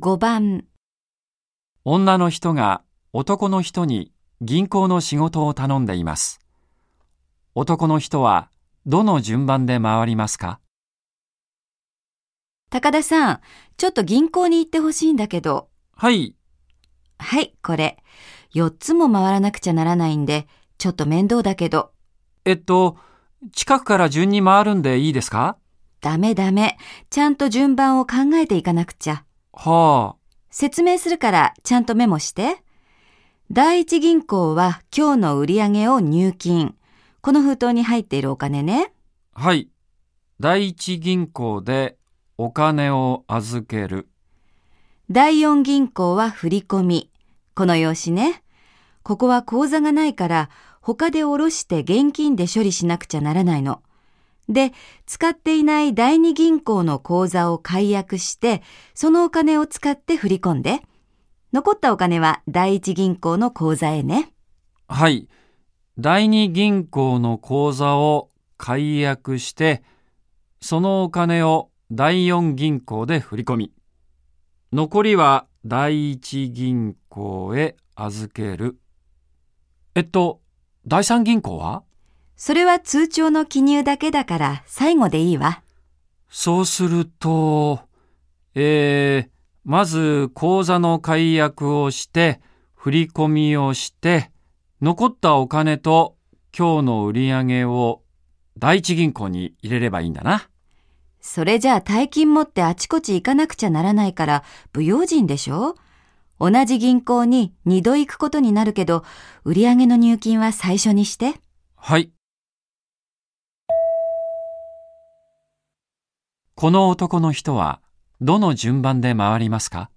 5番、女の人が男の人に銀行の仕事を頼んでいます。男の人はどの順番で回りますか？高田さん、ちょっと銀行に行ってほしいんだけど。はい、はい、これ。4つも回らなくちゃならないんで、ちょっと面倒だけど。えっと、近くから順に回るんでいいですか？ダメダメ。ちゃんと順番を考えていかなくちゃ。はあ、説明するからちゃんとメモして。第一銀行は今日の売り上げを入金。この封筒に入っているお金ね。はい。第一銀行でお金を預ける。第四銀行は振り込み。この用紙ね。ここは口座がないから他で下ろして現金で処理しなくちゃならないの。で、使っていない第二銀行の口座を解約して、そのお金を使って振り込んで。残ったお金は第一銀行の口座へね。はい。第二銀行の口座を解約して、そのお金を第四銀行で振り込み。残りは第一銀行へ預ける。えっと、第三銀行は？それは通帳の記入だけだから最後でいいわ。そうすると、えー、まず口座の解約をして、振り込みをして、残ったお金と今日の売り上げを第一銀行に入れればいいんだな。それじゃあ大金持ってあちこち行かなくちゃならないから不用心でしょ？同じ銀行に二度行くことになるけど、売り上げの入金は最初にして。はい。この男の人はどの順番で回りますか？